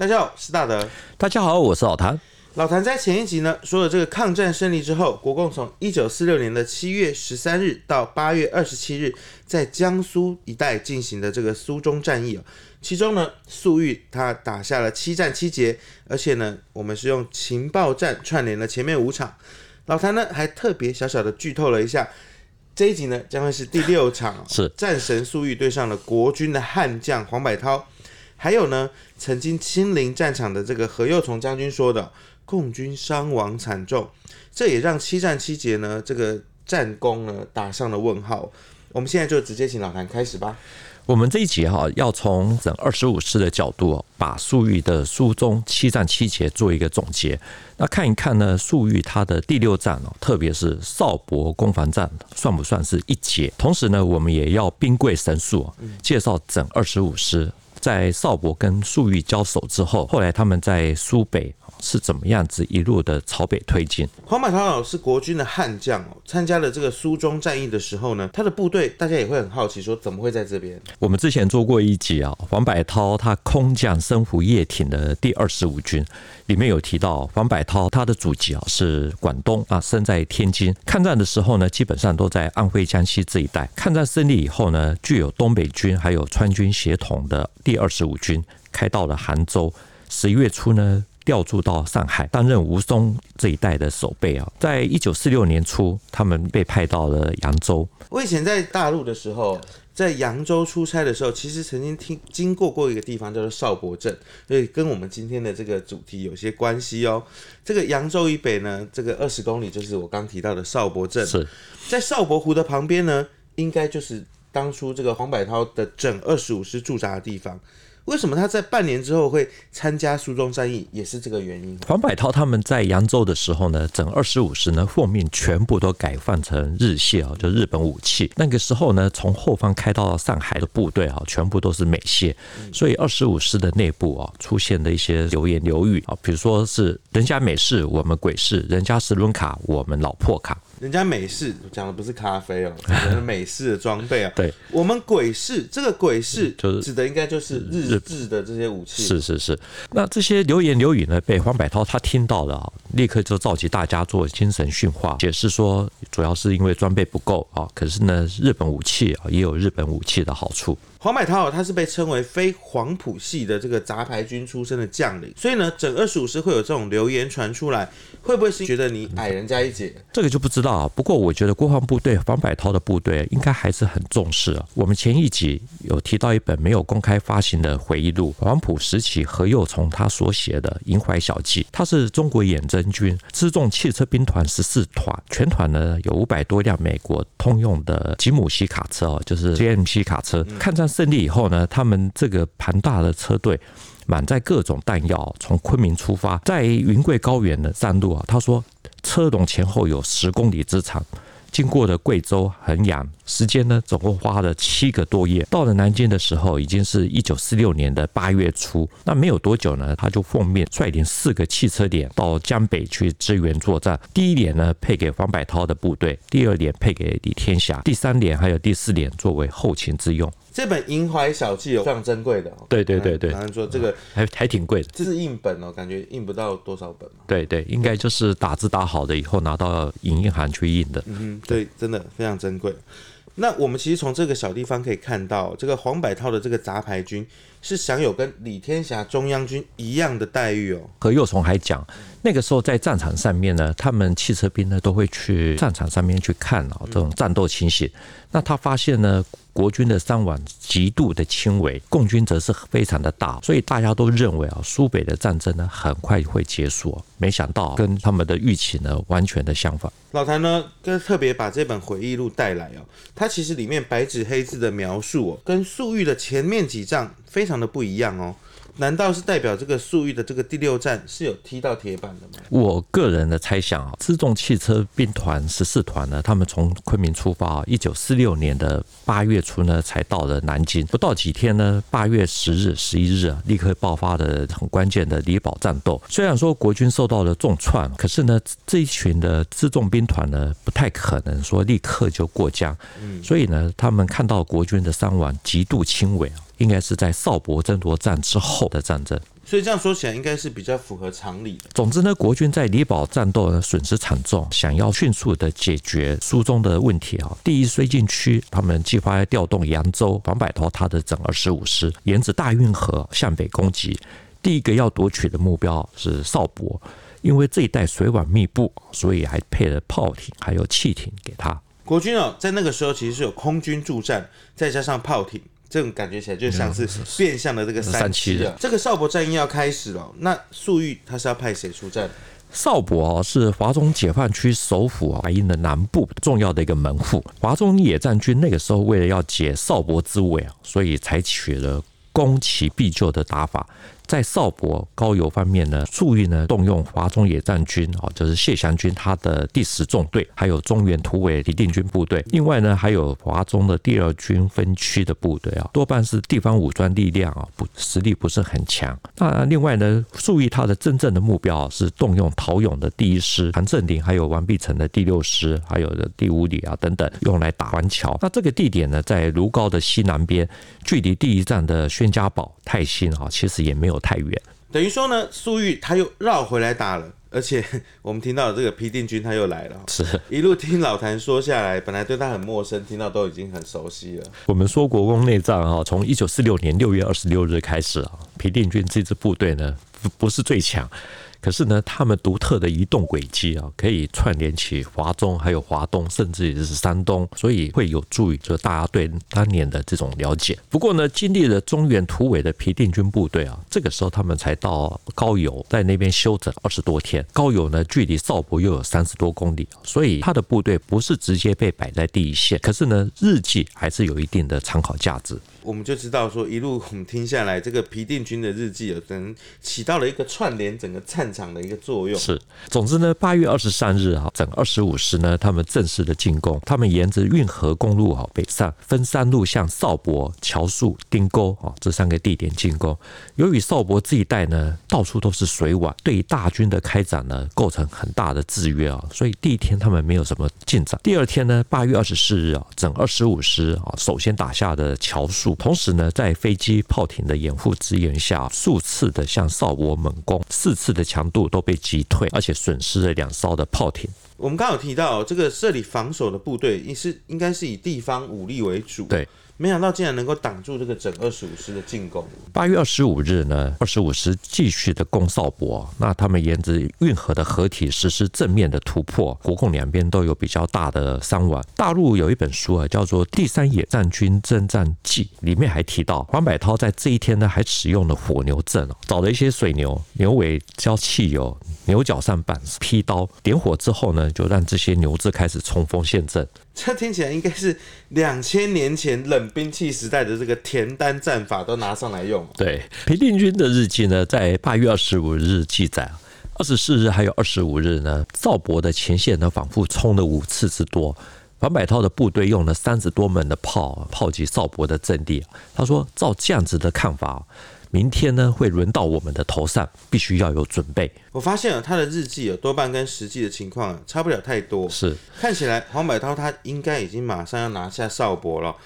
大家好，我是大德。大家好，我是老谭。老谭在前一集呢说了，这个抗战胜利之后，国共从一九四六年的七月十三日到八月二十七日，在江苏一带进行的这个苏中战役，其中呢，粟裕他打下了七战七捷，而且呢，我们是用情报战串联了前面五场。老谭呢还特别小小的剧透了一下，这一集呢将会是第六场，是战神粟裕对上了国军的悍将黄百韬，还有呢曾经亲临战场的这个何幼从将军说的。共军伤亡惨重，这也让七战七捷呢这个战功呢打上了问号。我们现在就直接请老谭开始吧。我们这一集哈要从整二十五师的角度，把粟裕的书中七战七捷做一个总结。那看一看呢，粟裕他的第六战哦，特别是邵伯攻防战，算不算是一捷？同时呢，我们也要兵贵神速，介绍整二十五师在邵伯跟粟裕交手之后，后来他们在苏北。是怎么样子一路的朝北推进？黄百韬是国军的悍将哦，参加了这个苏中战役的时候呢，他的部队大家也会很好奇，说怎么会在这边？我们之前做过一集啊，黄百韬他空降深湖叶挺的第二十五军，里面有提到黄百韬他的祖籍啊是广东啊，生在天津。抗战的时候呢，基本上都在安徽、江西这一带。抗战胜利以后呢，具有东北军还有川军协同的第二十五军开到了杭州。十一月初呢。调驻到上海，担任吴淞这一带的守备啊。在一九四六年初，他们被派到了扬州。我以前在大陆的时候，在扬州出差的时候，其实曾经听经过过一个地方叫做邵伯镇，所以跟我们今天的这个主题有些关系哦。这个扬州以北呢，这个二十公里就是我刚提到的邵伯镇。是在邵伯湖的旁边呢，应该就是当初这个黄百韬的整二十五师驻扎的地方。为什么他在半年之后会参加苏中战役，也是这个原因。黄百韬他们在扬州的时候呢，整二十五师呢奉命全部都改换成日械啊，就日本武器。那个时候呢，从后方开到上海的部队啊，全部都是美械，所以二十五师的内部啊，出现了一些流言流语啊，比如说是人家美式，我们鬼式；人家是轮卡，我们老破卡。人家美式讲的不是咖啡哦，讲的美式的装备啊。对，我们鬼式这个鬼式就是指的应该就是日制的这些武器。是是是，那这些流言流语呢，被黄百韬他听到了啊，立刻就召集大家做精神训话，解释说主要是因为装备不够啊，可是呢，日本武器啊也有日本武器的好处。黄百韬他是被称为非黄埔系的这个杂牌军出身的将领，所以呢，整二十五师会有这种流言传出来，会不会是觉得你矮人家一截？这个就不知道啊。不过我觉得国防部对黄百韬的部队应该还是很重视啊。我们前一集有提到一本没有公开发行的回忆录，黄埔时期何幼从他所写的《银淮小记》，他是中国远征军辎重汽车兵团十四团，全团呢有五百多辆美国通用的吉姆西卡车哦，就是 JMC 卡车，抗战。胜利以后呢，他们这个庞大的车队满载各种弹药，从昆明出发，在云贵高原的山路啊，他说车龙前后有十公里之长。经过了贵州、衡阳，时间呢总共花了七个多月。到了南京的时候，已经是一九四六年的八月初。那没有多久呢，他就奉命率领四个汽车连到江北去支援作战。第一连呢配给黄百韬的部队，第二连配给李天霞，第三连还有第四连作为后勤之用。这本《银怀小记》有，非常珍贵的哦。对对对对，然后说这个还还挺贵的，这是印本哦，感觉印不到多少本。对对，应该就是打字打好的以后拿到影印行去印的。嗯，对，真的非常珍贵。那我们其实从这个小地方可以看到，这个黄百韬的这个杂牌军是享有跟李天霞中央军一样的待遇哦。何右从还讲，那个时候在战场上面呢，他们汽车兵呢都会去战场上面去看啊，这种战斗情形。那他发现呢，国军的伤亡极度的轻微，共军则是非常的大，所以大家都认为啊，苏北的战争呢很快会结束。没想到跟他们的预期呢完全的相反。老谭呢，跟特别把这本回忆录带来哦，它其实里面白纸黑字的描述哦，跟粟裕的前面几仗非常的不一样哦。难道是代表这个粟裕的这个第六战是有踢到铁板的吗？我个人的猜想啊，辎重汽车兵团十四团呢，他们从昆明出发啊，一九四六年的八月初呢，才到了南京，不到几天呢，八月十日、十一日啊，立刻爆发了很关键的李堡战斗。虽然说国军受到了重创，可是呢，这一群的辎重兵团呢，不太可能说立刻就过江，所以呢，他们看到国军的伤亡极度轻微啊。应该是在邵伯争夺战之后的战争。所以这样说起来，应该是比较符合常理的。总之呢，国军在李堡战斗呢损失惨重，想要迅速的解决苏中的问题啊。第一绥靖区，他们计划要调动扬州黄百韬他的整二十五师，沿着大运河向北攻击。第一个要夺取的目标是邵伯，因为这一带水网密布，所以还配了炮艇还有汽艇给他。国军哦，在那个时候其实是有空军助战，再加上炮艇。这种感觉起来就像是变相的这个三七的。这个邵伯战役要开始了，那粟裕他是要派谁出战？邵伯啊，是华中解放区首府啊，白营的南部重要的一个门户。华中野战军那个时候为了要解邵伯之围啊，所以采取了攻其必救的打法。在邵伯高邮方面呢，粟裕呢动用华中野战军啊，就是谢祥军他的第十纵队，还有中原突围李定军部队，另外呢还有华中的第二军分区的部队啊，多半是地方武装力量啊，不实力不是很强。那另外呢，粟裕他的真正的目标是动用陶勇的第一师、韩正林还有王必成的第六师，还有的第五旅啊等等，用来打完桥。那这个地点呢，在卢高的西南边，距离第一站的宣家堡、泰兴啊，其实也没有。太远，等于说呢，粟裕他又绕回来打了，而且 我们听到这个皮定均他又来了，是一路听老谭说下来，本来对他很陌生，听到都已经很熟悉了。我们说国共内战哈，从一九四六年六月二十六日开始啊，皮定均这支部队呢，不不是最强。可是呢，他们独特的移动轨迹啊，可以串联起华中，还有华东，甚至也是山东，所以会有助于就大家对当年的这种了解。不过呢，经历了中原突围的皮定均部队啊，这个时候他们才到高邮，在那边休整二十多天。高邮呢，距离邵伯又有三十多公里，所以他的部队不是直接被摆在第一线。可是呢，日记还是有一定的参考价值。我们就知道说，一路我们听下来，这个皮定均的日记有可能起到了一个串联整个战场的一个作用。是，总之呢，八月二十三日啊，整二十五师呢，他们正式的进攻，他们沿着运河公路啊北上，分三路向邵伯、乔树、丁沟啊这三个地点进攻。由于邵伯这一带呢，到处都是水网，对大军的开展呢，构成很大的制约啊，所以第一天他们没有什么进展。第二天呢，八月二十四日啊，整二十五师啊，首先打下的乔树。同时呢，在飞机、炮艇的掩护支援下，数次的向哨窝猛攻，四次的强度都被击退，而且损失了两艘的炮艇。我们刚刚有提到，这个这里防守的部队也是应该是以地方武力为主。对。没想到竟然能够挡住这个整二十五师的进攻。八月二十五日呢，二十五师继续的攻邵伯，那他们沿着运河的河体实施正面的突破，国共两边都有比较大的伤亡。大陆有一本书啊，叫做《第三野战军征战记》，里面还提到黄百韬在这一天呢，还使用了火牛阵，找了一些水牛，牛尾浇汽油，牛角上板劈刀，点火之后呢，就让这些牛只开始冲锋陷阵。这听起来应该是两千年前冷兵器时代的这个田单战法都拿上来用。对，皮定军的日记呢，在八月二十五日记载，二十四日还有二十五日呢，赵伯的前线呢，反复冲了五次之多，黄百韬的部队用了三十多门的炮炮击赵伯的阵地。他说，照这样子的看法。明天呢，会轮到我们的头上，必须要有准备。我发现了他的日记有多半跟实际的情况差不了太多。是，看起来黄百韬他应该已经马上要拿下少博了。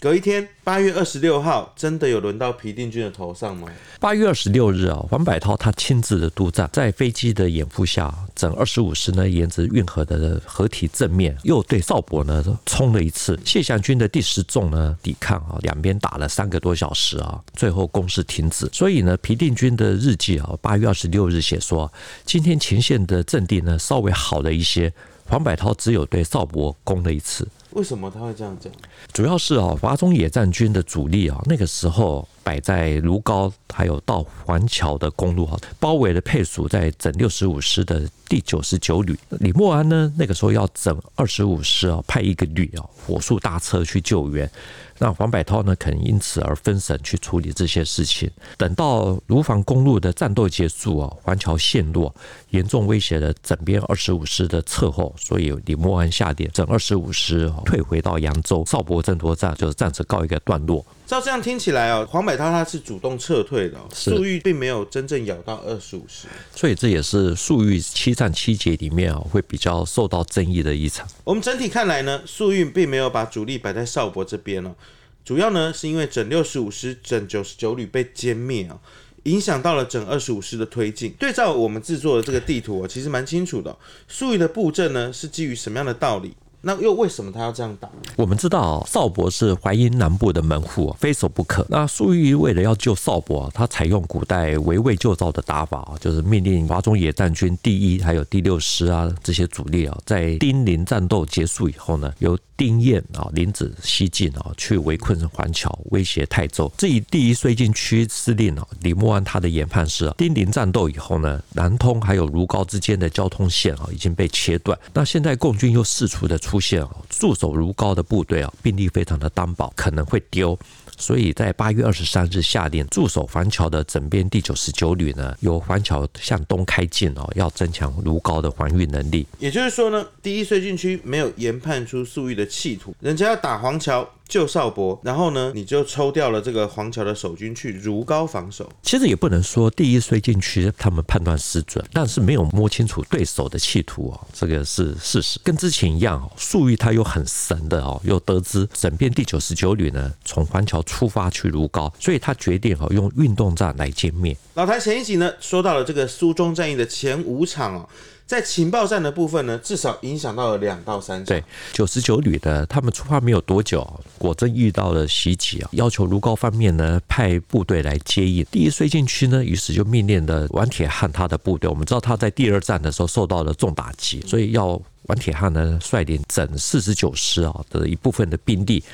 隔一天，八月二十六号，真的有轮到皮定均的头上吗？八月二十六日啊，黄百韬他亲自的督战，在飞机的掩护下，整二十五师呢，沿着运河的河体正面，又对邵伯呢冲了一次。谢祥军的第十纵呢抵抗啊，两边打了三个多小时啊，最后攻势停止。所以呢，皮定均的日记啊，八月二十六日写说，今天前线的阵地呢稍微好了一些，黄百韬只有对邵伯攻了一次。为什么他会这样讲？主要是啊，华中野战军的主力啊，那个时候摆在卢高，还有到环桥的公路啊，包围了配属在整六十五师的第九十九旅。李默安呢，那个时候要整二十五师啊，派一个旅啊，火速大车去救援。那黄百韬呢，可能因此而分神去处理这些事情。等到卢防公路的战斗结束啊，环桥陷落，严重威胁了整编二十五师的侧后，所以李默安下令整二十五师退回到扬州。邵伯争夺战就是暂时告一个段落。照这样听起来哦，黄百韬他是主动撤退的，粟裕并没有真正咬到二十五师，所以这也是粟裕七战七捷里面啊会比较受到争议的一场。我们整体看来呢，粟裕并没有把主力摆在邵伯这边哦。主要呢是因为整六十五师、整九十九旅被歼灭啊，影响到了整二十五师的推进。对照我们制作的这个地图啊，其实蛮清楚的。粟裕的布阵呢是基于什么样的道理？那又为什么他要这样打？我们知道邵伯是淮阴南部的门户，非守不可。那粟裕为了要救邵伯，他采用古代围魏救赵的打法，就是命令华中野战军第一还有第六师啊这些主力啊，在丁临战斗结束以后呢，由丁彦啊领子西进啊，去围困环桥，威胁泰州。这一第一绥靖区司令啊李默安他的研判是，丁临战斗以后呢，南通还有如皋之间的交通线啊已经被切断。那现在共军又释出的出出现哦，驻守如皋的部队啊，兵力非常的单薄，可能会丢。所以在八月二十三日下令驻守樊桥的整编第九十九旅呢，由樊桥向东开进哦，要增强如皋的防御能力。也就是说呢，第一绥靖区没有研判出粟裕的企图，人家要打黄桥。救少博，然后呢，你就抽调了这个黄桥的守军去如皋防守。其实也不能说第一绥靖区他们判断失准，但是没有摸清楚对手的企图哦，这个是事实。跟之前一样哦，粟裕他又很神的哦，又得知整编第九十九旅呢从黄桥出发去如皋，所以他决定哦用运动战来歼灭。老谭前一集呢说到了这个苏中战役的前五场哦。在情报战的部分呢，至少影响到了两到三。对，九十九旅的他们出发没有多久，果真遇到了袭击啊，要求如皋方面呢派部队来接应。第一绥靖区呢，于是就命令了王铁汉他的部队。我们知道他在第二战的时候受到了重打击，所以要。王铁汉呢，率领整四十九师啊的一部分的兵力，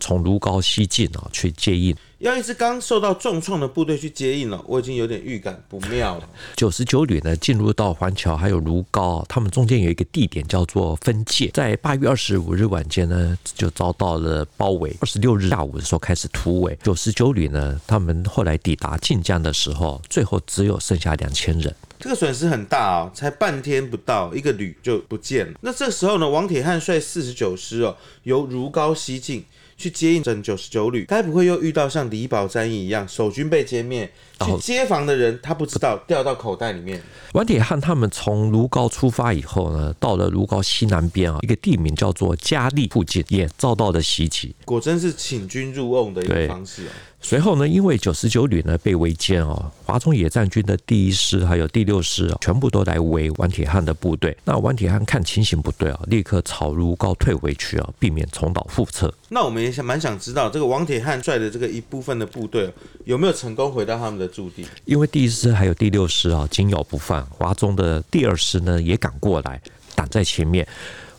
从如皋西进啊去接应。要一支刚受到重创的部队去接应了，我已经有点预感不妙了。九十九旅呢，进入到环桥还有如皋，他们中间有一个地点叫做分界，在八月二十五日晚间呢，就遭到了包围。二十六日下午的时候开始突围。九十九旅呢，他们后来抵达晋江的时候，最后只有剩下两千人。这个损失很大哦，才半天不到，一个旅就不见了。那这时候呢，王铁汉率四十九师哦，由如皋西进去接应整九十九旅，该不会又遇到像李宝战役一样，守军被歼灭？去接防的人，他不知道掉到口袋里面。王铁汉他们从卢高出发以后呢，到了卢高西南边啊，一个地名叫做嘉利附近，也遭到了袭击。果真是请君入瓮的一个方式哦。随后呢，因为九十九旅呢被围歼哦，华中野战军的第一师还有第六师啊，全部都来围王铁汉的部队。那王铁汉看情形不对啊，立刻朝如皋退回去啊，避免重蹈覆辙。那我们也想蛮想知道，这个王铁汉率的这个一部分的部队有没有成功回到他们的驻地？因为第一师还有第六师啊，紧咬不放。华中的第二师呢也赶过来，挡在前面。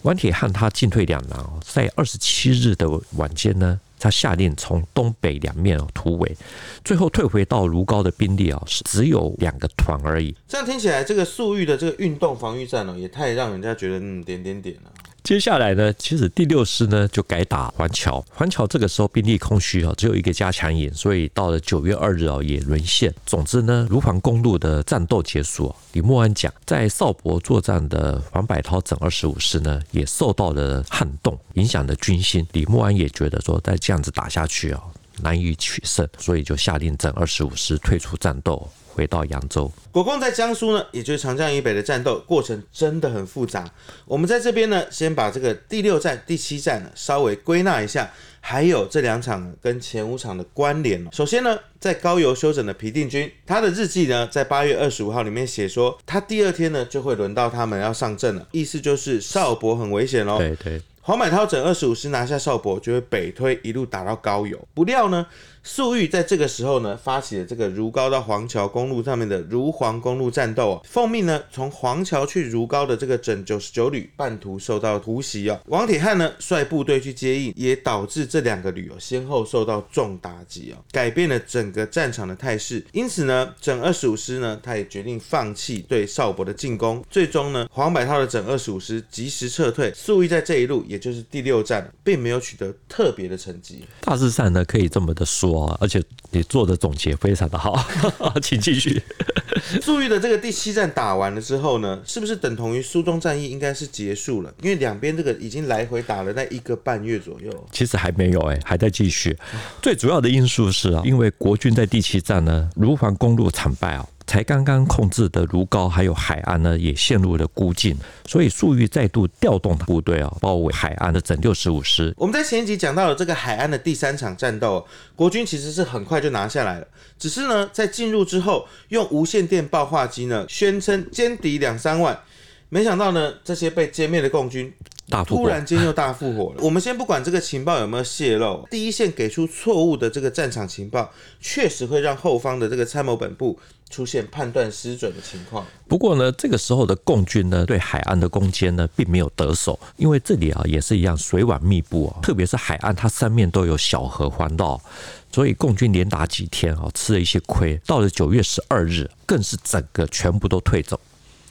王铁汉他进退两难哦，在二十七日的晚间呢。他下令从东北两面突围，最后退回到如皋的兵力啊，是只有两个团而已。这样听起来，这个粟裕的这个运动防御战呢，也太让人家觉得嗯点点点了。接下来呢，其实第六师呢就改打环桥，环桥这个时候兵力空虚啊，只有一个加强营，所以到了九月二日啊也沦陷。总之呢，如防公路的战斗结束，李默安讲，在邵伯作战的黄百韬整二十五师呢也受到了撼动，影响了军心。李默安也觉得说，再这样子打下去啊，难以取胜，所以就下令整二十五师退出战斗。回到扬州，国共在江苏呢，也就是长江以北的战斗过程真的很复杂。我们在这边呢，先把这个第六战、第七战呢稍微归纳一下，还有这两场跟前五场的关联。首先呢，在高邮休整的皮定均，他的日记呢，在八月二十五号里面写说，他第二天呢就会轮到他们要上阵了，意思就是邵伯很危险喽。对对，黄百韬整二十五师拿下邵伯，就会北推一路打到高邮。不料呢。粟裕在这个时候呢，发起了这个如皋到黄桥公路上面的如黄公路战斗哦。奉命呢，从黄桥去如皋的这个整九十九旅半途受到突袭哦。王铁汉呢，率部队去接应，也导致这两个旅哦先后受到重打击哦，改变了整个战场的态势。因此呢，整二十五师呢，他也决定放弃对邵伯的进攻。最终呢，黄百韬的整二十五师及时撤退。粟裕在这一路，也就是第六战，并没有取得特别的成绩。大致上呢，可以这么的说。而且你做的总结非常的好，请继续。粟裕的这个第七战打完了之后呢，是不是等同于苏中战役应该是结束了？因为两边这个已经来回打了那一个半月左右。其实还没有哎，还在继续。最主要的因素是啊，因为国军在第七战呢，如黄公路惨败啊。才刚刚控制的卢高还有海安呢，也陷入了孤境，所以粟裕再度调动部队啊，包围海安的整六十五师。我们在前一集讲到了这个海安的第三场战斗，国军其实是很快就拿下来了，只是呢，在进入之后，用无线电报话机呢，宣称歼敌两三万，没想到呢，这些被歼灭的共军。突然间又大复活了。我们先不管这个情报有没有泄露，第一线给出错误的这个战场情报，确实会让后方的这个参谋本部出现判断失准的情况。不过呢，这个时候的共军呢，对海岸的攻坚呢，并没有得手，因为这里啊也是一样水网密布啊，特别是海岸，它三面都有小河环绕，所以共军连打几天啊，吃了一些亏。到了九月十二日，更是整个全部都退走。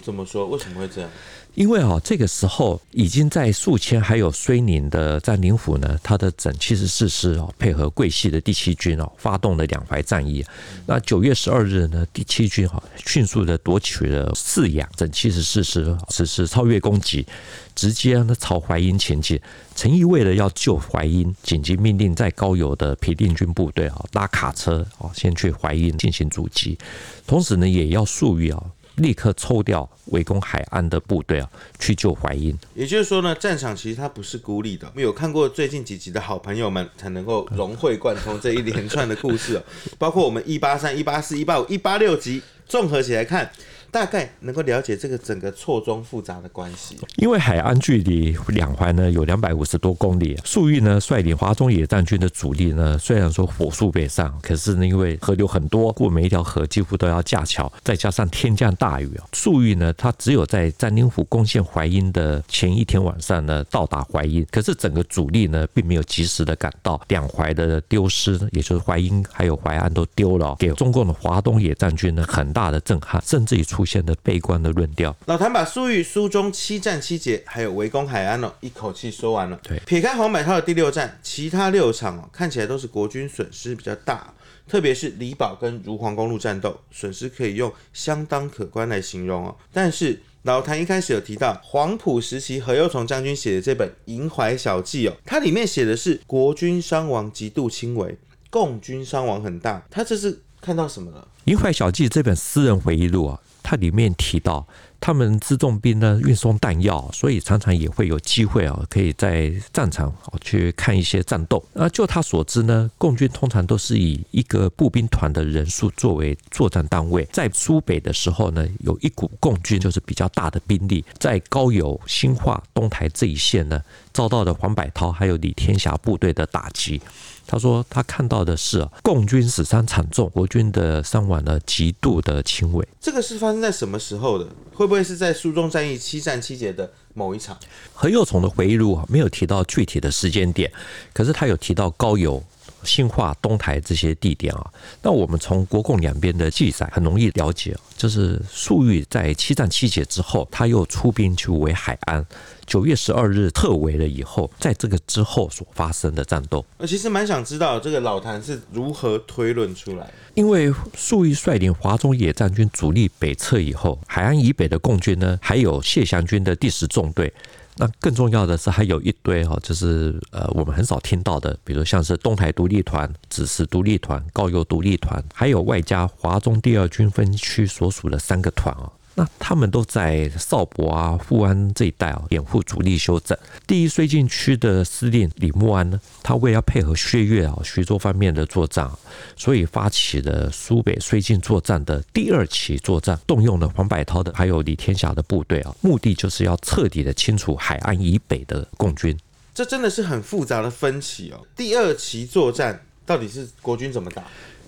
怎么说？为什么会这样？因为啊，这个时候已经在宿迁还有睢宁的占领府呢，他的整七十四师哦，配合桂系的第七军哦，发动了两淮战役。那九月十二日呢，第七军哈迅速的夺取了泗阳，整七十四师实施超越攻击，直接呢朝淮阴前进。陈毅为了要救淮阴，紧急命令在高邮的平定军部队啊拉卡车啊先去淮阴进行阻击，同时呢也要粟裕啊。立刻抽调围攻海岸的部队啊，去救淮阴。也就是说呢，战场其实它不是孤立的。我们有看过最近几集的好朋友们，才能够融会贯通这一连串的故事哦。包括我们一八三、一八四、一八五、一八六集，综合起来看。大概能够了解这个整个错综复杂的关系。因为海岸距离两淮呢有两百五十多公里，粟裕呢率领华中野战军的主力呢，虽然说火速北上，可是呢因为河流很多，过每一条河几乎都要架桥，再加上天降大雨啊，粟裕呢他只有在占领府攻陷淮阴的前一天晚上呢到达淮阴，可是整个主力呢并没有及时的赶到，两淮的丢失，也就是淮阴还有淮安都丢了，给中共的华东野战军呢很大的震撼，甚至于出。现的悲观的论调。老谭把粟裕、苏中七战七捷，还有围攻海安哦，一口气说完了。对，撇开黄百韬的第六战，其他六场哦，看起来都是国军损失比较大，特别是李宝跟如黄公路战斗，损失可以用相当可观来形容哦。但是老谭一开始有提到黄埔时期何右从将军写的这本《瀛淮小记》哦，它里面写的是国军伤亡极度轻微，共军伤亡很大。他这是看到什么了？《银怀小记》这本私人回忆录啊。它里面提到，他们辎重兵呢运送弹药，所以常常也会有机会啊，可以在战场去看一些战斗。那就他所知呢，共军通常都是以一个步兵团的人数作为作战单位。在苏北的时候呢，有一股共军就是比较大的兵力，在高邮、兴化、东台这一线呢，遭到了黄百韬还有李天霞部队的打击。他说他看到的是共军死伤惨重，国军的伤亡呢极度的轻微。这个是发生在什么时候的？会不会是在苏中战役七战七捷的某一场？何幼崇的回忆录啊，没有提到具体的时间点，可是他有提到高邮、兴化、东台这些地点啊。那我们从国共两边的记载很容易了解，就是粟裕在七战七捷之后，他又出兵去围海安。九月十二日特围了以后，在这个之后所发生的战斗，我其实蛮想知道这个老谭是如何推论出来。因为粟裕率领华中野战军主力北撤以后，海安以北的共军呢，还有谢祥军的第十纵队。那更重要的是，还有一堆哈，就是呃，我们很少听到的，比如像是东台独立团、指示独立团、高邮独立团，还有外加华中第二军分区所属的三个团啊。那他们都在邵伯啊、富安这一带啊，掩护主力休整。第一绥靖区的司令李默安呢，他为了配合薛岳啊、徐州方面的作战，所以发起了苏北绥靖作战的第二期作战，动用了黄百韬的还有李天霞的部队啊，目的就是要彻底的清除海岸以北的共军。这真的是很复杂的分歧哦。第二期作战到底是国军怎么打？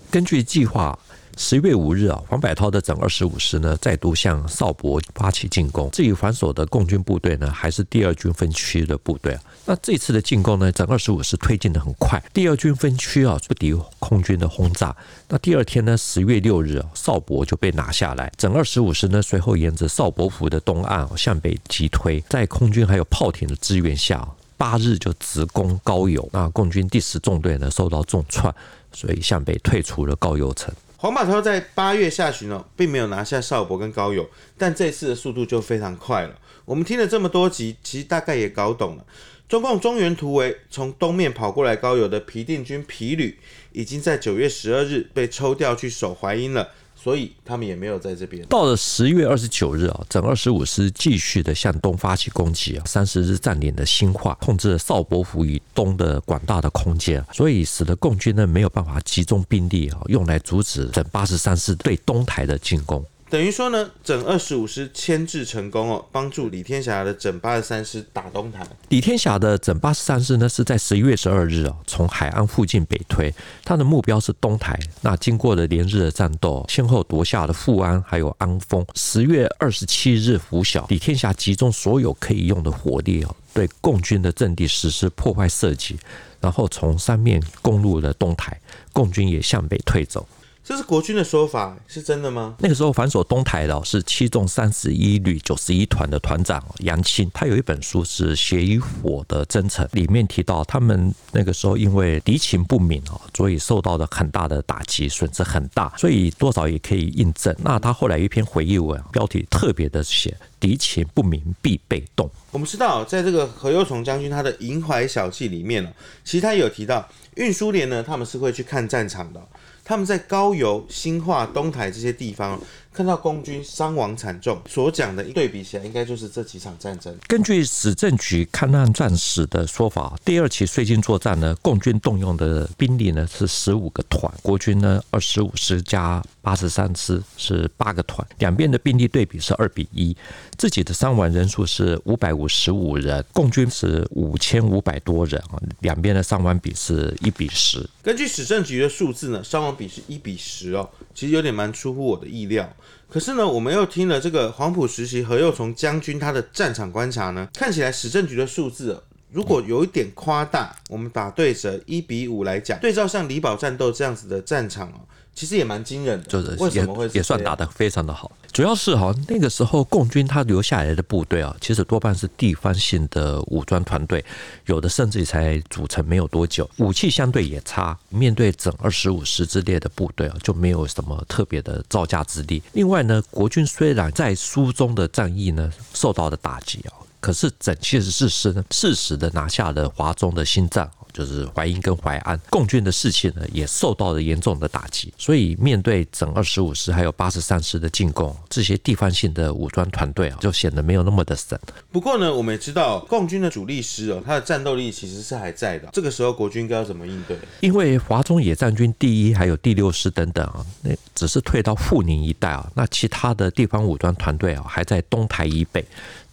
根据计划。十月五日啊，黄百韬的整二十五师呢，再度向邵伯发起进攻。至于防守的共军部队呢，还是第二军分区的部队啊。那这次的进攻呢，整二十五师推进得很快。第二军分区啊，不敌空军的轰炸。那第二天呢，十月六日啊，邵伯就被拿下来。整二十五师呢，随后沿着邵伯府的东岸向北急推，在空军还有炮艇的支援下，八日就直攻高邮。那共军第十纵队呢，受到重创，所以向北退出了高邮城。黄马超在八月下旬哦，并没有拿下少伯跟高友，但这次的速度就非常快了。我们听了这么多集，其实大概也搞懂了，中共中原突围从东面跑过来高友的皮定均皮旅，已经在九月十二日被抽调去守淮阴了。所以他们也没有在这边。到了十月二十九日啊，整二十五师继续的向东发起攻击啊，三十日占领的新化，控制了邵伯湖以东的广大的空间，所以使得共军呢没有办法集中兵力啊，用来阻止整八十三师对东台的进攻。等于说呢，整二十五师牵制成功哦，帮助李天霞的整八十三师打东台。李天霞的整八十三师呢，是在十一月十二日哦，从海安附近北推，他的目标是东台。那经过了连日的战斗，先后夺下了富安还有安丰。十月二十七日拂晓，李天霞集中所有可以用的火力哦，对共军的阵地实施破坏射击，然后从三面攻入了东台，共军也向北退走。这是国军的说法，是真的吗？那个时候反守东台的是七纵三十一旅九十一团的团长杨清，他有一本书是《血与火的征程》，里面提到他们那个时候因为敌情不明啊，所以受到了很大的打击，损失很大，所以多少也可以印证。那他后来一篇回忆文，标题特别的写“敌情不明必被动”。我们知道，在这个何右从将军他的《银淮小记》里面呢，其实他有提到运输连呢，他们是会去看战场的。他们在高邮、新化、东台这些地方看到共军伤亡惨重，所讲的对比起来，应该就是这几场战争。根据史政局抗战战史的说法，第二起绥靖作战呢，共军动用的兵力呢是十五个团，国军呢二十五师加八十三师是八个团，两边的兵力对比是二比一。自己的伤亡人数是五百五十五人，共军是五千五百多人啊，两边的伤亡比是一比十。根据史政局的数字呢，伤亡比是一比十哦，其实有点蛮出乎我的意料。可是呢，我们又听了这个黄埔时期何右从将军他的战场观察呢，看起来史政局的数字如果有一点夸大，我们打对折一比五来讲，对照像李宝战斗这样子的战场哦。其实也蛮惊人的，就是为什么会也算打得非常的好？主要是哈那个时候共军他留下来的部队啊，其实多半是地方性的武装团队，有的甚至才组成没有多久，武器相对也差。面对整二十五师之列的部队啊，就没有什么特别的招架之力。另外呢，国军虽然在苏中的战役呢受到了打击啊，可是整七十四师呢适时的拿下了华中的新站。就是淮阴跟淮安，共军的士气呢也受到了严重的打击，所以面对整二十五师还有八十三师的进攻，这些地方性的武装团队啊，就显得没有那么的神。不过呢，我们也知道共军的主力师哦，他的战斗力其实是还在的。这个时候国军该要怎么应对？因为华中野战军第一还有第六师等等啊，那只是退到富宁一带啊，那其他的地方武装团队啊还在东台以北。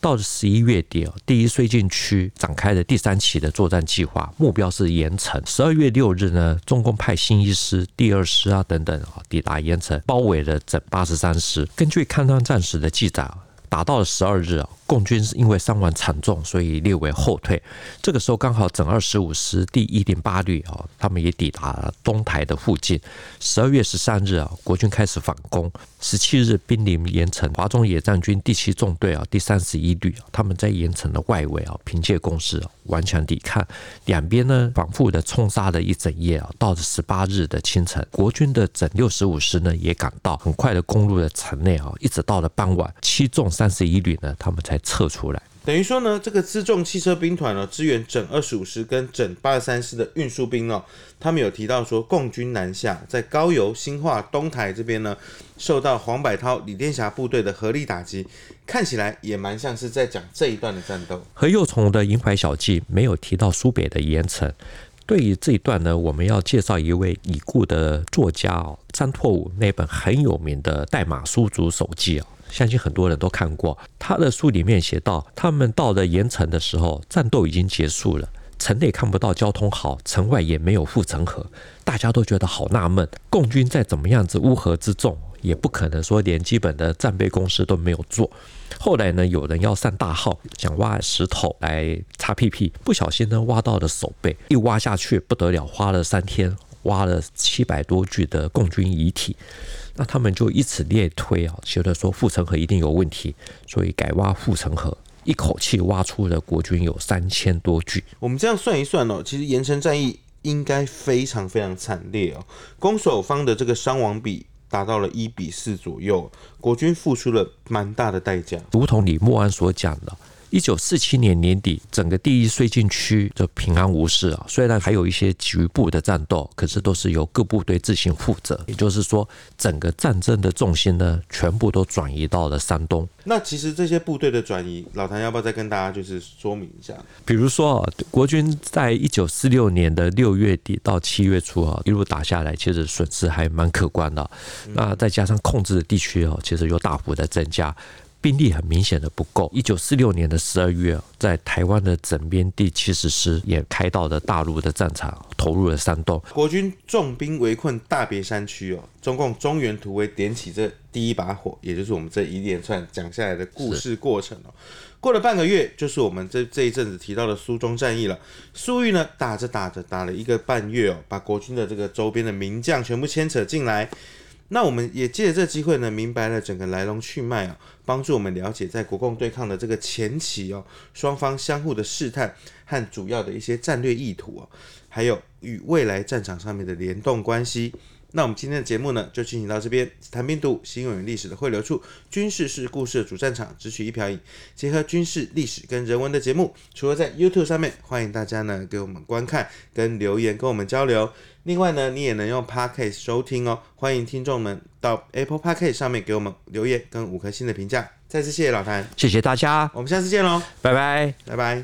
到了十一月底，第一绥靖区展开的第三期的作战计划，目标是盐城。十二月六日呢，中共派新一师、第二师啊等等啊抵达盐城，包围了整八十三师。根据抗战战史的记载，打到了十二日啊。共军是因为伤亡惨重，所以列为后退。这个时候刚好整二十五师第一零八旅啊，他们也抵达了东台的附近。十二月十三日啊，国军开始反攻。十七日兵临盐城，华中野战军第七纵队啊，第三十一旅啊，他们在盐城的外围啊，凭借攻势，顽强抵抗。两边呢，反复的冲杀了一整夜啊，到了十八日的清晨，国军的整六十五师呢也赶到，很快的攻入了城内啊，一直到了傍晚，七纵三十一旅呢，他们才。撤出来，等于说呢，这个辎重汽车兵团呢，支援整二十五师跟整八十三师的运输兵哦，他们有提到说，共军南下，在高邮、新化、东台这边呢，受到黄百韬、李殿霞部队的合力打击，看起来也蛮像是在讲这一段的战斗。何幼虫的《银淮小记》没有提到苏北的盐城。对于这一段呢，我们要介绍一位已故的作家哦，张拓武那本很有名的《代码书族手记》哦。相信很多人都看过，他的书里面写到，他们到了盐城的时候，战斗已经结束了，城内看不到交通好，城外也没有护城河，大家都觉得好纳闷。共军再怎么样子乌合之众，也不可能说连基本的战备工事都没有做。后来呢，有人要上大号，想挖石头来擦屁屁，不小心呢挖到了手背，一挖下去不得了，花了三天，挖了七百多具的共军遗体。那他们就以此类推啊，觉得说护城河一定有问题，所以改挖护城河，一口气挖出了国军有三千多具。我们这样算一算哦，其实盐城战役应该非常非常惨烈哦，攻守方的这个伤亡比达到了一比四左右，国军付出了蛮大的代价。如同李默安所讲的，一九四七年年底，整个第一绥靖区就平安无事啊。虽然还有一些局部的战斗，可是都是由各部队自行负责。也就是说，整个战争的重心呢，全部都转移到了山东。那其实这些部队的转移，老谭要不要再跟大家就是说明一下？比如说啊，国军在一九四六年的六月底到七月初啊，一路打下来，其实损失还蛮可观的。那再加上控制的地区哦，其实又大幅的增加。兵力很明显的不够。一九四六年的十二月，在台湾的整编第七十师也开到了大陆的战场，投入了山东。国军重兵围困大别山区哦，中共中原突围点起这第一把火，也就是我们这一连串讲下来的故事过程哦。过了半个月，就是我们这这一阵子提到的苏中战役了。苏玉呢，打着打着打了一个半月哦，把国军的这个周边的名将全部牵扯进来。那我们也借着这个机会呢，明白了整个来龙去脉啊，帮助我们了解在国共对抗的这个前期哦，双方相互的试探和主要的一些战略意图哦，还有与未来战场上面的联动关系。那我们今天的节目呢，就进行到这边。谭兵读新闻与历史的汇流处，军事是故事的主战场，只取一瓢饮，结合军事历史跟人文的节目，除了在 YouTube 上面，欢迎大家呢给我们观看跟留言跟我们交流。另外呢，你也能用 Podcast 收听哦。欢迎听众们到 Apple Podcast 上面给我们留言跟五颗星的评价。再次谢谢老谭，谢谢大家，我们下次见喽，拜拜，拜拜。